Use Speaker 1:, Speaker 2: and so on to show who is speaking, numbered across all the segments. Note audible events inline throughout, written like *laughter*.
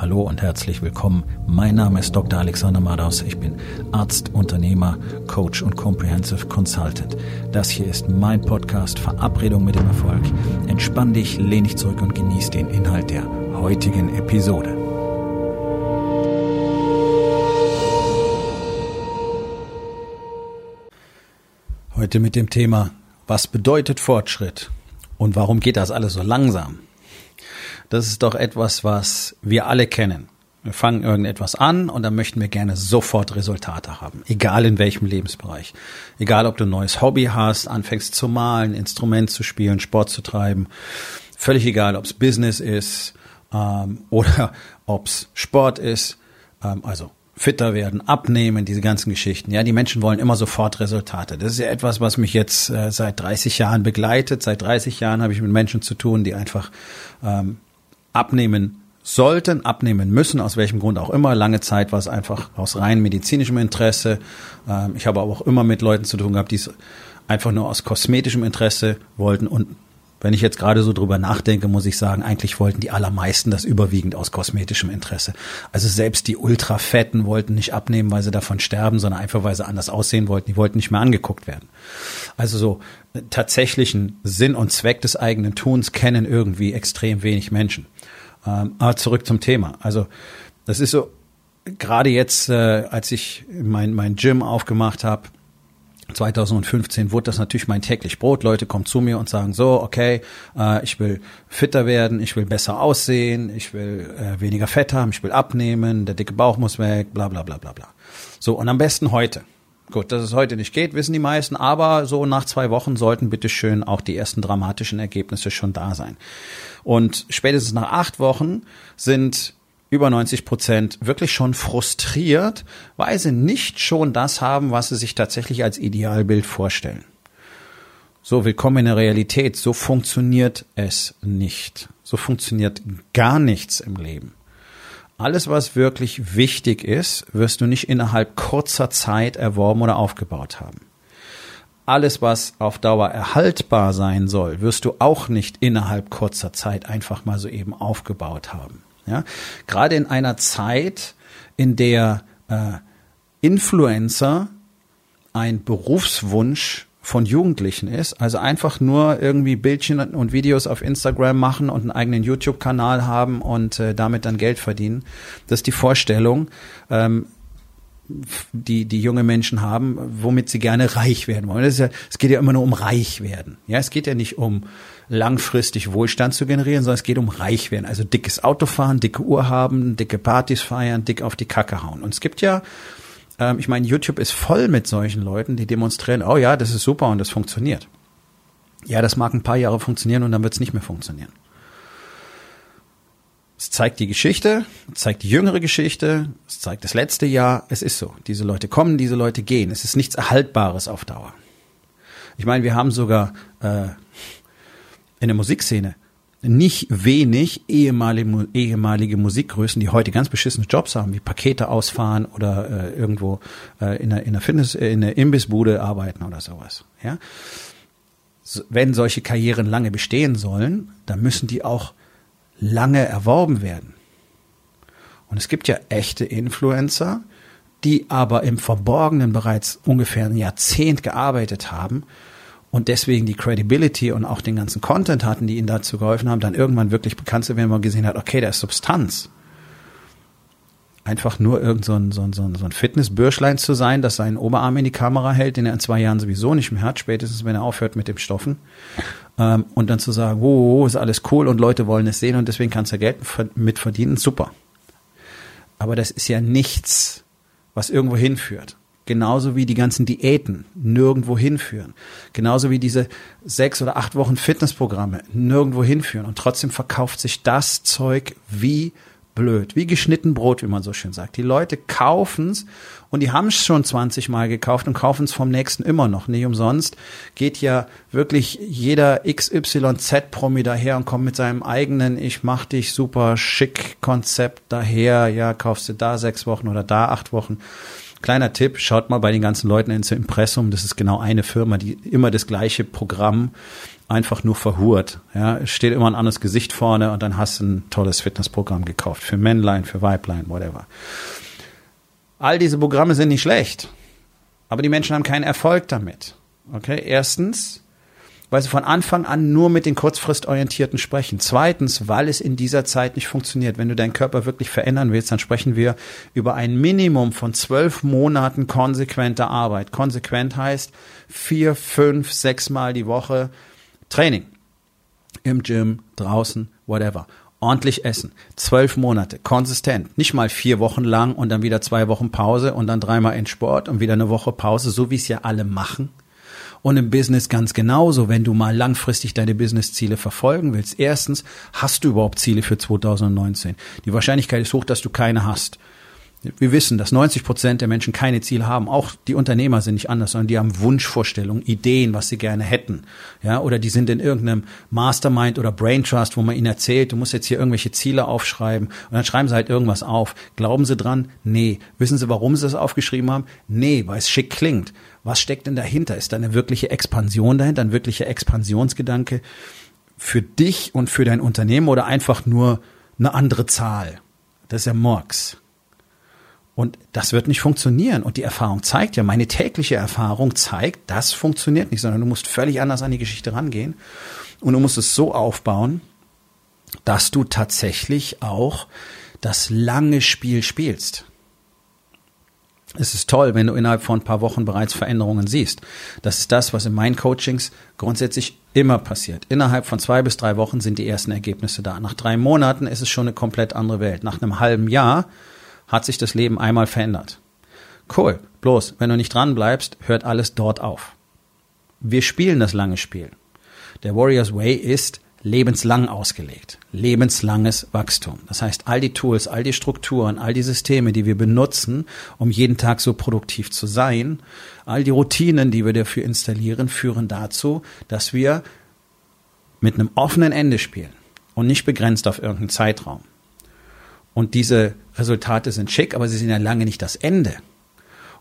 Speaker 1: Hallo und herzlich willkommen. Mein Name ist Dr. Alexander Madaus. Ich bin Arzt, Unternehmer, Coach und Comprehensive Consultant. Das hier ist mein Podcast Verabredung mit dem Erfolg. Entspann dich, lehn dich zurück und genieß den Inhalt der heutigen Episode. Heute mit dem Thema, was bedeutet Fortschritt und warum geht das alles so langsam? Das ist doch etwas, was wir alle kennen. Wir fangen irgendetwas an und dann möchten wir gerne sofort Resultate haben, egal in welchem Lebensbereich. Egal, ob du ein neues Hobby hast, anfängst zu malen, Instrument zu spielen, Sport zu treiben. Völlig egal, ob es Business ist ähm, *laughs* oder ob es Sport ist. Ähm, also fitter werden, abnehmen, diese ganzen Geschichten. Ja, die Menschen wollen immer sofort Resultate. Das ist ja etwas, was mich jetzt äh, seit 30 Jahren begleitet. Seit 30 Jahren habe ich mit Menschen zu tun, die einfach ähm, abnehmen sollten, abnehmen müssen, aus welchem Grund auch immer. Lange Zeit war es einfach aus rein medizinischem Interesse. Ähm, ich habe aber auch immer mit Leuten zu tun gehabt, die es einfach nur aus kosmetischem Interesse wollten. Und wenn ich jetzt gerade so drüber nachdenke, muss ich sagen, eigentlich wollten die allermeisten das überwiegend aus kosmetischem Interesse. Also selbst die Ultrafetten wollten nicht abnehmen, weil sie davon sterben, sondern einfach, weil sie anders aussehen wollten. Die wollten nicht mehr angeguckt werden. Also so äh, tatsächlichen Sinn und Zweck des eigenen Tuns kennen irgendwie extrem wenig Menschen. Ähm, aber zurück zum Thema. Also das ist so, gerade jetzt, äh, als ich mein, mein Gym aufgemacht habe, 2015 wurde das natürlich mein täglich Brot. Leute kommen zu mir und sagen so, okay, äh, ich will fitter werden, ich will besser aussehen, ich will äh, weniger Fett haben, ich will abnehmen, der dicke Bauch muss weg, bla bla bla bla bla. So, und am besten heute. Gut, dass es heute nicht geht, wissen die meisten, aber so nach zwei Wochen sollten bitteschön auch die ersten dramatischen Ergebnisse schon da sein. Und spätestens nach acht Wochen sind über 90 Prozent wirklich schon frustriert, weil sie nicht schon das haben, was sie sich tatsächlich als Idealbild vorstellen. So, willkommen in der Realität. So funktioniert es nicht. So funktioniert gar nichts im Leben. Alles, was wirklich wichtig ist, wirst du nicht innerhalb kurzer Zeit erworben oder aufgebaut haben. Alles, was auf Dauer erhaltbar sein soll, wirst du auch nicht innerhalb kurzer Zeit einfach mal so eben aufgebaut haben. Ja? Gerade in einer Zeit, in der äh, Influencer ein Berufswunsch von Jugendlichen ist. Also einfach nur irgendwie Bildchen und Videos auf Instagram machen und einen eigenen YouTube-Kanal haben und äh, damit dann Geld verdienen. Das ist die Vorstellung, ähm, die die junge Menschen haben, womit sie gerne reich werden wollen. Ja, es geht ja immer nur um reich werden. Ja, es geht ja nicht um langfristig Wohlstand zu generieren, sondern es geht um reich werden. Also dickes Auto fahren, dicke Uhr haben, dicke Partys feiern, dick auf die Kacke hauen. Und es gibt ja ähm, ich meine, YouTube ist voll mit solchen Leuten, die demonstrieren, oh ja, das ist super und das funktioniert. Ja, das mag ein paar Jahre funktionieren und dann wird es nicht mehr funktionieren. Es zeigt die Geschichte, es zeigt die jüngere Geschichte, es zeigt das letzte Jahr. Es ist so. Diese Leute kommen, diese Leute gehen. Es ist nichts Erhaltbares auf Dauer. Ich meine, wir haben sogar äh, in der Musikszene nicht wenig ehemalige, ehemalige Musikgrößen, die heute ganz beschissene Jobs haben, wie Pakete ausfahren oder äh, irgendwo äh, in, einer, in einer Fitness, äh, in einer Imbissbude arbeiten oder sowas. Ja? Wenn solche Karrieren lange bestehen sollen, dann müssen die auch lange erworben werden. Und es gibt ja echte Influencer, die aber im Verborgenen bereits ungefähr ein Jahrzehnt gearbeitet haben und deswegen die Credibility und auch den ganzen Content hatten, die ihnen dazu geholfen haben, dann irgendwann wirklich bekannt zu werden, wenn man gesehen hat, okay, da ist Substanz. Einfach nur irgend so ein, so ein, so ein, Fitnessbürschlein zu sein, das seinen Oberarm in die Kamera hält, den er in zwei Jahren sowieso nicht mehr hat, spätestens wenn er aufhört mit dem Stoffen. Ähm, und dann zu sagen, wow, ist alles cool und Leute wollen es sehen und deswegen kannst du Geld mit verdienen, super. Aber das ist ja nichts, was irgendwo hinführt. Genauso wie die ganzen Diäten nirgendwo hinführen. Genauso wie diese sechs oder acht Wochen Fitnessprogramme nirgendwo hinführen. Und trotzdem verkauft sich das Zeug wie blöd, wie geschnitten Brot, wie man so schön sagt. Die Leute kaufen's und die haben es schon 20 Mal gekauft und kaufen es vom nächsten immer noch. Nicht umsonst geht ja wirklich jeder XYZ-Promi daher und kommt mit seinem eigenen Ich mach dich super schick Konzept daher. Ja, kaufst du da sechs Wochen oder da acht Wochen Kleiner Tipp, schaut mal bei den ganzen Leuten ins Impressum. Das ist genau eine Firma, die immer das gleiche Programm einfach nur verhurt. Ja, es steht immer ein anderes Gesicht vorne und dann hast du ein tolles Fitnessprogramm gekauft. Für Männlein, für Weiblein, whatever. All diese Programme sind nicht schlecht. Aber die Menschen haben keinen Erfolg damit. Okay? Erstens, weil sie von Anfang an nur mit den kurzfristorientierten sprechen. Zweitens, weil es in dieser Zeit nicht funktioniert. Wenn du deinen Körper wirklich verändern willst, dann sprechen wir über ein Minimum von zwölf Monaten konsequenter Arbeit. Konsequent heißt vier, fünf, sechs Mal die Woche Training. Im Gym, draußen, whatever. Ordentlich essen. Zwölf Monate, konsistent. Nicht mal vier Wochen lang und dann wieder zwei Wochen Pause und dann dreimal in Sport und wieder eine Woche Pause, so wie es ja alle machen. Und im Business ganz genauso, wenn du mal langfristig deine Businessziele verfolgen willst. Erstens, hast du überhaupt Ziele für 2019? Die Wahrscheinlichkeit ist hoch, dass du keine hast. Wir wissen, dass 90 Prozent der Menschen keine Ziele haben. Auch die Unternehmer sind nicht anders, sondern die haben Wunschvorstellungen, Ideen, was sie gerne hätten. Ja, oder die sind in irgendeinem Mastermind oder Brain Trust, wo man ihnen erzählt, du musst jetzt hier irgendwelche Ziele aufschreiben. Und dann schreiben sie halt irgendwas auf. Glauben sie dran? Nee. Wissen sie, warum sie das aufgeschrieben haben? Nee, weil es schick klingt. Was steckt denn dahinter? Ist da eine wirkliche Expansion dahinter, ein wirklicher Expansionsgedanke für dich und für dein Unternehmen oder einfach nur eine andere Zahl? Das ist ja Murks. Und das wird nicht funktionieren. Und die Erfahrung zeigt ja, meine tägliche Erfahrung zeigt, das funktioniert nicht, sondern du musst völlig anders an die Geschichte rangehen. Und du musst es so aufbauen, dass du tatsächlich auch das lange Spiel spielst. Es ist toll, wenn du innerhalb von ein paar Wochen bereits Veränderungen siehst. Das ist das, was in meinen Coachings grundsätzlich immer passiert. Innerhalb von zwei bis drei Wochen sind die ersten Ergebnisse da. Nach drei Monaten ist es schon eine komplett andere Welt. Nach einem halben Jahr hat sich das Leben einmal verändert. Cool. Bloß, wenn du nicht dran bleibst, hört alles dort auf. Wir spielen das lange Spiel. Der Warriors Way ist lebenslang ausgelegt. Lebenslanges Wachstum. Das heißt, all die Tools, all die Strukturen, all die Systeme, die wir benutzen, um jeden Tag so produktiv zu sein, all die Routinen, die wir dafür installieren, führen dazu, dass wir mit einem offenen Ende spielen und nicht begrenzt auf irgendeinen Zeitraum. Und diese Resultate sind schick, aber sie sind ja lange nicht das Ende.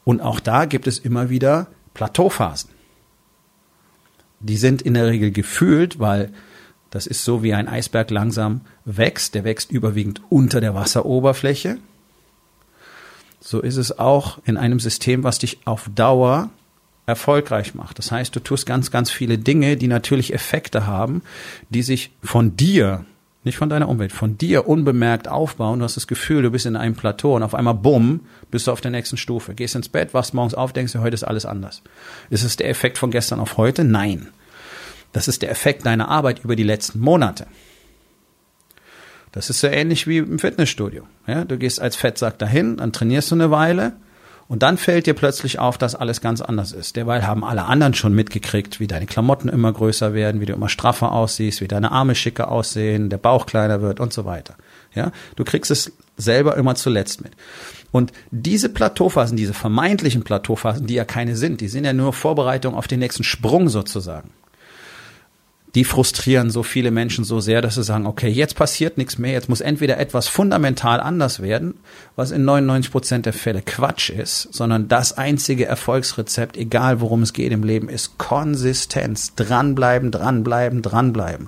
Speaker 1: Und auch da gibt es immer wieder Plateauphasen. Die sind in der Regel gefühlt, weil das ist so wie ein Eisberg langsam wächst. Der wächst überwiegend unter der Wasseroberfläche. So ist es auch in einem System, was dich auf Dauer erfolgreich macht. Das heißt, du tust ganz, ganz viele Dinge, die natürlich Effekte haben, die sich von dir nicht von deiner Umwelt, von dir unbemerkt aufbauen. Du hast das Gefühl, du bist in einem Plateau und auf einmal bumm, bist du auf der nächsten Stufe. Gehst ins Bett, wachst morgens auf, denkst du, heute ist alles anders. Ist es der Effekt von gestern auf heute? Nein. Das ist der Effekt deiner Arbeit über die letzten Monate. Das ist so ähnlich wie im Fitnessstudio. Ja, du gehst als Fettsack dahin, dann trainierst du eine Weile, und dann fällt dir plötzlich auf, dass alles ganz anders ist. Derweil haben alle anderen schon mitgekriegt, wie deine Klamotten immer größer werden, wie du immer straffer aussiehst, wie deine Arme schicker aussehen, der Bauch kleiner wird und so weiter. Ja, du kriegst es selber immer zuletzt mit. Und diese Plateauphasen, diese vermeintlichen Plateauphasen, die ja keine sind, die sind ja nur Vorbereitung auf den nächsten Sprung sozusagen die frustrieren so viele Menschen so sehr, dass sie sagen, okay, jetzt passiert nichts mehr, jetzt muss entweder etwas fundamental anders werden, was in 99 Prozent der Fälle Quatsch ist, sondern das einzige Erfolgsrezept, egal worum es geht im Leben, ist Konsistenz. Dranbleiben, dranbleiben, dranbleiben.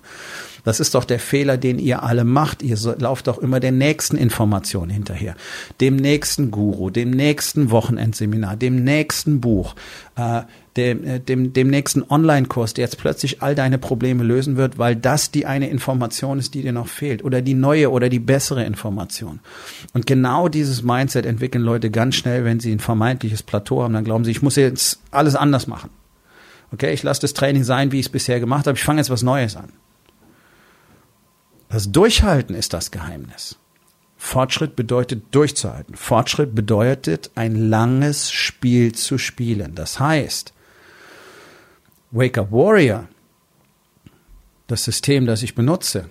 Speaker 1: Das ist doch der Fehler, den ihr alle macht. Ihr lauft doch immer der nächsten Information hinterher. Dem nächsten Guru, dem nächsten Wochenendseminar, dem nächsten Buch, äh, dem, äh, dem, dem nächsten Online-Kurs, der jetzt plötzlich all deine Probleme lösen wird, weil das die eine Information ist, die dir noch fehlt. Oder die neue oder die bessere Information. Und genau dieses Mindset entwickeln Leute ganz schnell, wenn sie ein vermeintliches Plateau haben. Dann glauben sie, ich muss jetzt alles anders machen. Okay, ich lasse das Training sein, wie ich es bisher gemacht habe. Ich fange jetzt was Neues an. Das Durchhalten ist das Geheimnis. Fortschritt bedeutet durchzuhalten. Fortschritt bedeutet ein langes Spiel zu spielen. Das heißt, Wake Up Warrior, das System, das ich benutze,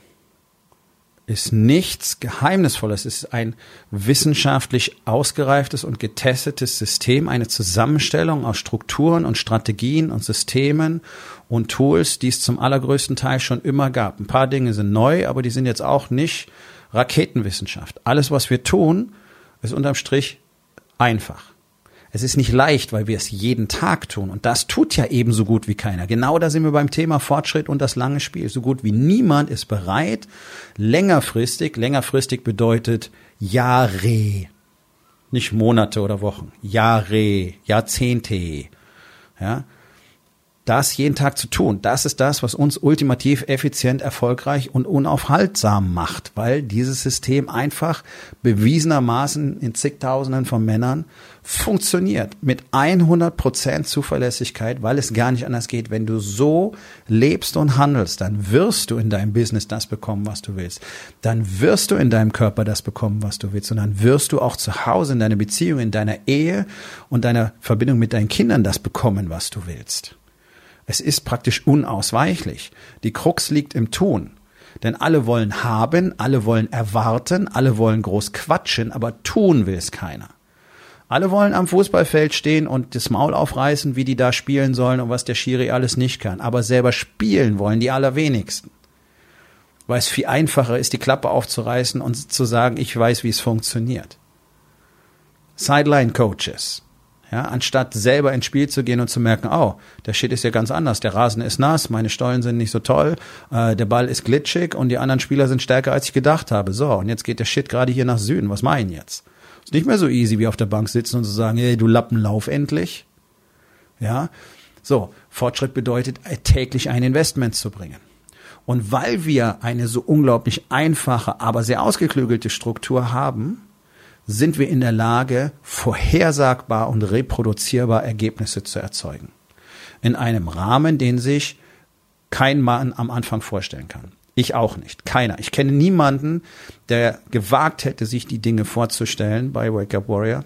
Speaker 1: ist nichts Geheimnisvolles. Es ist ein wissenschaftlich ausgereiftes und getestetes System, eine Zusammenstellung aus Strukturen und Strategien und Systemen und Tools, die es zum allergrößten Teil schon immer gab. Ein paar Dinge sind neu, aber die sind jetzt auch nicht Raketenwissenschaft. Alles, was wir tun, ist unterm Strich einfach. Es ist nicht leicht, weil wir es jeden Tag tun. Und das tut ja eben so gut wie keiner. Genau da sind wir beim Thema Fortschritt und das lange Spiel. So gut wie niemand ist bereit, längerfristig, längerfristig bedeutet Jahre, nicht Monate oder Wochen, Jahre, Jahrzehnte, ja, das jeden Tag zu tun. Das ist das, was uns ultimativ effizient, erfolgreich und unaufhaltsam macht, weil dieses System einfach bewiesenermaßen in zigtausenden von Männern funktioniert mit 100 Prozent Zuverlässigkeit, weil es gar nicht anders geht. Wenn du so lebst und handelst, dann wirst du in deinem Business das bekommen, was du willst. Dann wirst du in deinem Körper das bekommen, was du willst. Und dann wirst du auch zu Hause in deiner Beziehung, in deiner Ehe und deiner Verbindung mit deinen Kindern das bekommen, was du willst. Es ist praktisch unausweichlich. Die Krux liegt im Tun. Denn alle wollen haben, alle wollen erwarten, alle wollen groß quatschen, aber tun will es keiner. Alle wollen am Fußballfeld stehen und das Maul aufreißen, wie die da spielen sollen und was der Schiri alles nicht kann. Aber selber spielen wollen die allerwenigsten. Weil es viel einfacher ist, die Klappe aufzureißen und zu sagen, ich weiß, wie es funktioniert. Sideline Coaches ja, anstatt selber ins Spiel zu gehen und zu merken, oh, der Shit ist ja ganz anders. Der Rasen ist nass, meine Stollen sind nicht so toll, äh, der Ball ist glitschig und die anderen Spieler sind stärker, als ich gedacht habe. So, und jetzt geht der Shit gerade hier nach Süden. Was ich jetzt? Ist nicht mehr so easy, wie auf der Bank sitzen und zu sagen, hey, du Lappen, lauf endlich. Ja, so, Fortschritt bedeutet, äh, täglich ein Investment zu bringen. Und weil wir eine so unglaublich einfache, aber sehr ausgeklügelte Struktur haben, sind wir in der Lage, vorhersagbar und reproduzierbar Ergebnisse zu erzeugen. In einem Rahmen, den sich kein Mann am Anfang vorstellen kann. Ich auch nicht. Keiner. Ich kenne niemanden, der gewagt hätte, sich die Dinge vorzustellen bei Wake Up Warrior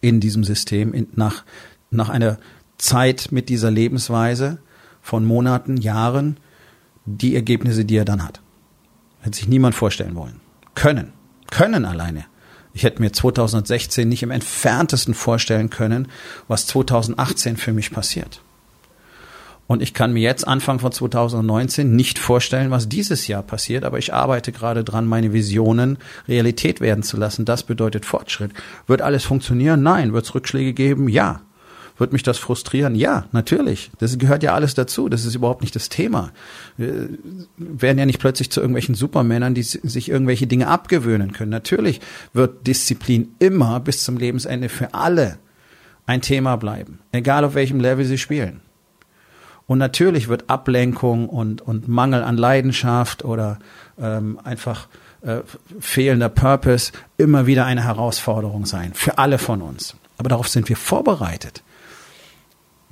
Speaker 1: in diesem System, in, nach, nach einer Zeit mit dieser Lebensweise von Monaten, Jahren, die Ergebnisse, die er dann hat. Hätte sich niemand vorstellen wollen. Können. Können alleine. Ich hätte mir 2016 nicht im entferntesten vorstellen können, was 2018 für mich passiert. Und ich kann mir jetzt Anfang von 2019 nicht vorstellen, was dieses Jahr passiert, aber ich arbeite gerade dran, meine Visionen Realität werden zu lassen. Das bedeutet Fortschritt. Wird alles funktionieren? Nein. Wird es Rückschläge geben? Ja. Wird mich das frustrieren? Ja, natürlich. Das gehört ja alles dazu. Das ist überhaupt nicht das Thema. Wir werden ja nicht plötzlich zu irgendwelchen Supermännern, die sich irgendwelche Dinge abgewöhnen können. Natürlich wird Disziplin immer bis zum Lebensende für alle ein Thema bleiben. Egal auf welchem Level sie spielen. Und natürlich wird Ablenkung und, und Mangel an Leidenschaft oder ähm, einfach äh, fehlender Purpose immer wieder eine Herausforderung sein. Für alle von uns. Aber darauf sind wir vorbereitet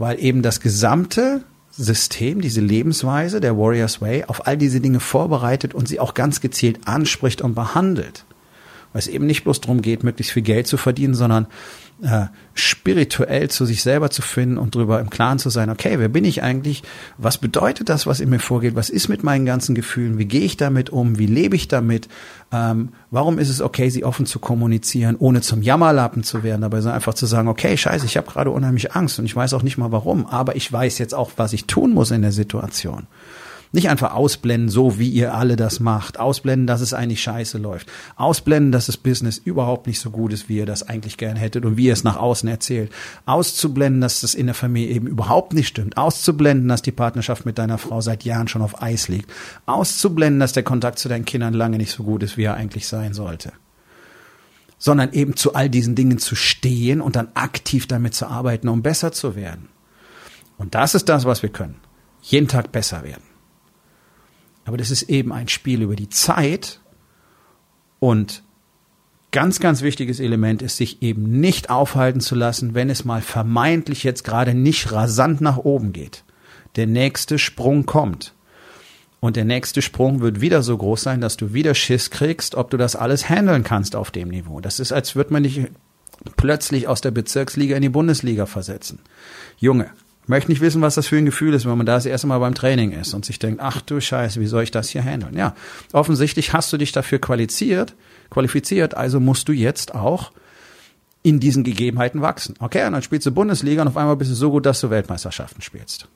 Speaker 1: weil eben das gesamte System, diese Lebensweise, der Warriors Way, auf all diese Dinge vorbereitet und sie auch ganz gezielt anspricht und behandelt. Weil es eben nicht bloß darum geht, möglichst viel Geld zu verdienen, sondern äh, spirituell zu sich selber zu finden und darüber im Klaren zu sein, okay, wer bin ich eigentlich? Was bedeutet das, was in mir vorgeht? Was ist mit meinen ganzen Gefühlen? Wie gehe ich damit um? Wie lebe ich damit? Ähm, warum ist es okay, sie offen zu kommunizieren, ohne zum Jammerlappen zu werden, dabei einfach zu sagen, okay, scheiße, ich habe gerade unheimlich Angst und ich weiß auch nicht mal warum, aber ich weiß jetzt auch, was ich tun muss in der Situation. Nicht einfach ausblenden, so wie ihr alle das macht. Ausblenden, dass es eigentlich scheiße läuft. Ausblenden, dass das Business überhaupt nicht so gut ist, wie ihr das eigentlich gern hättet und wie ihr es nach außen erzählt. Auszublenden, dass das in der Familie eben überhaupt nicht stimmt. Auszublenden, dass die Partnerschaft mit deiner Frau seit Jahren schon auf Eis liegt. Auszublenden, dass der Kontakt zu deinen Kindern lange nicht so gut ist, wie er eigentlich sein sollte sondern eben zu all diesen Dingen zu stehen und dann aktiv damit zu arbeiten, um besser zu werden. Und das ist das, was wir können. Jeden Tag besser werden. Aber das ist eben ein Spiel über die Zeit und ganz, ganz wichtiges Element ist, sich eben nicht aufhalten zu lassen, wenn es mal vermeintlich jetzt gerade nicht rasant nach oben geht. Der nächste Sprung kommt. Und der nächste Sprung wird wieder so groß sein, dass du wieder Schiss kriegst, ob du das alles handeln kannst auf dem Niveau. Das ist, als würde man dich plötzlich aus der Bezirksliga in die Bundesliga versetzen. Junge, möchte nicht wissen, was das für ein Gefühl ist, wenn man da das erste Mal beim Training ist und sich denkt, ach du Scheiße, wie soll ich das hier handeln? Ja, offensichtlich hast du dich dafür qualifiziert, qualifiziert, also musst du jetzt auch in diesen Gegebenheiten wachsen. Okay, und dann spielst du Bundesliga und auf einmal bist du so gut, dass du Weltmeisterschaften spielst.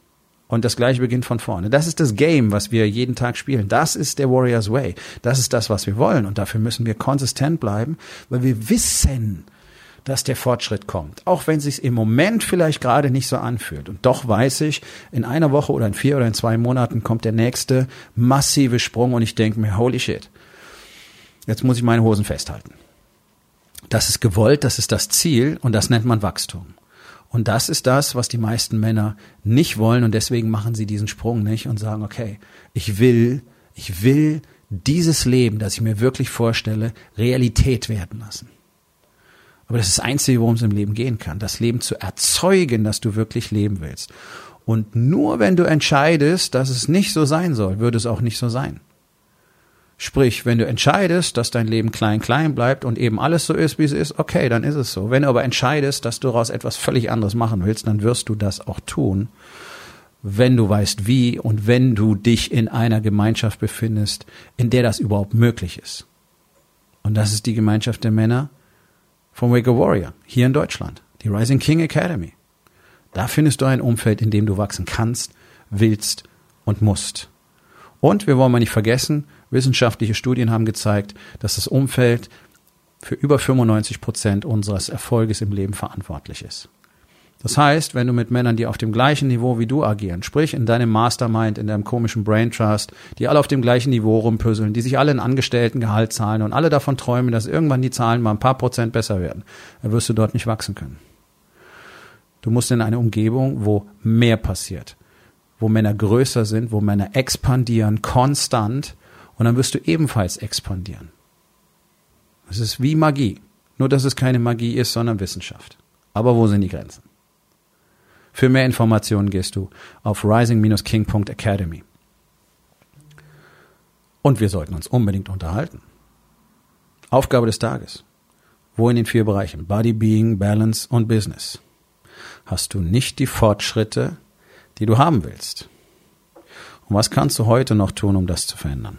Speaker 1: Und das gleiche beginnt von vorne. Das ist das Game, was wir jeden Tag spielen. Das ist der Warriors Way. Das ist das, was wir wollen. Und dafür müssen wir konsistent bleiben, weil wir wissen, dass der Fortschritt kommt. Auch wenn es sich im Moment vielleicht gerade nicht so anfühlt. Und doch weiß ich, in einer Woche oder in vier oder in zwei Monaten kommt der nächste massive Sprung und ich denke mir, holy shit. Jetzt muss ich meine Hosen festhalten. Das ist gewollt, das ist das Ziel und das nennt man Wachstum. Und das ist das, was die meisten Männer nicht wollen und deswegen machen sie diesen Sprung nicht und sagen, okay, ich will, ich will dieses Leben, das ich mir wirklich vorstelle, Realität werden lassen. Aber das ist das Einzige, worum es im Leben gehen kann. Das Leben zu erzeugen, das du wirklich leben willst. Und nur wenn du entscheidest, dass es nicht so sein soll, würde es auch nicht so sein. Sprich, wenn du entscheidest, dass dein Leben klein klein bleibt und eben alles so ist, wie es ist, okay, dann ist es so. Wenn du aber entscheidest, dass du daraus etwas völlig anderes machen willst, dann wirst du das auch tun, wenn du weißt wie und wenn du dich in einer Gemeinschaft befindest, in der das überhaupt möglich ist. Und das ist die Gemeinschaft der Männer vom Wake Warrior hier in Deutschland, die Rising King Academy. Da findest du ein Umfeld, in dem du wachsen kannst, willst und musst. Und wir wollen mal nicht vergessen, Wissenschaftliche Studien haben gezeigt, dass das Umfeld für über 95 Prozent unseres Erfolges im Leben verantwortlich ist. Das heißt, wenn du mit Männern, die auf dem gleichen Niveau wie du agieren, sprich in deinem Mastermind, in deinem komischen Brain Trust, die alle auf dem gleichen Niveau rumpüsseln, die sich alle einen Angestelltengehalt zahlen und alle davon träumen, dass irgendwann die Zahlen mal ein paar Prozent besser werden, dann wirst du dort nicht wachsen können. Du musst in eine Umgebung, wo mehr passiert, wo Männer größer sind, wo Männer expandieren, konstant, und dann wirst du ebenfalls expandieren. Es ist wie Magie. Nur, dass es keine Magie ist, sondern Wissenschaft. Aber wo sind die Grenzen? Für mehr Informationen gehst du auf rising-king.academy. Und wir sollten uns unbedingt unterhalten. Aufgabe des Tages. Wo in den vier Bereichen Body, Being, Balance und Business hast du nicht die Fortschritte, die du haben willst? Und was kannst du heute noch tun, um das zu verändern?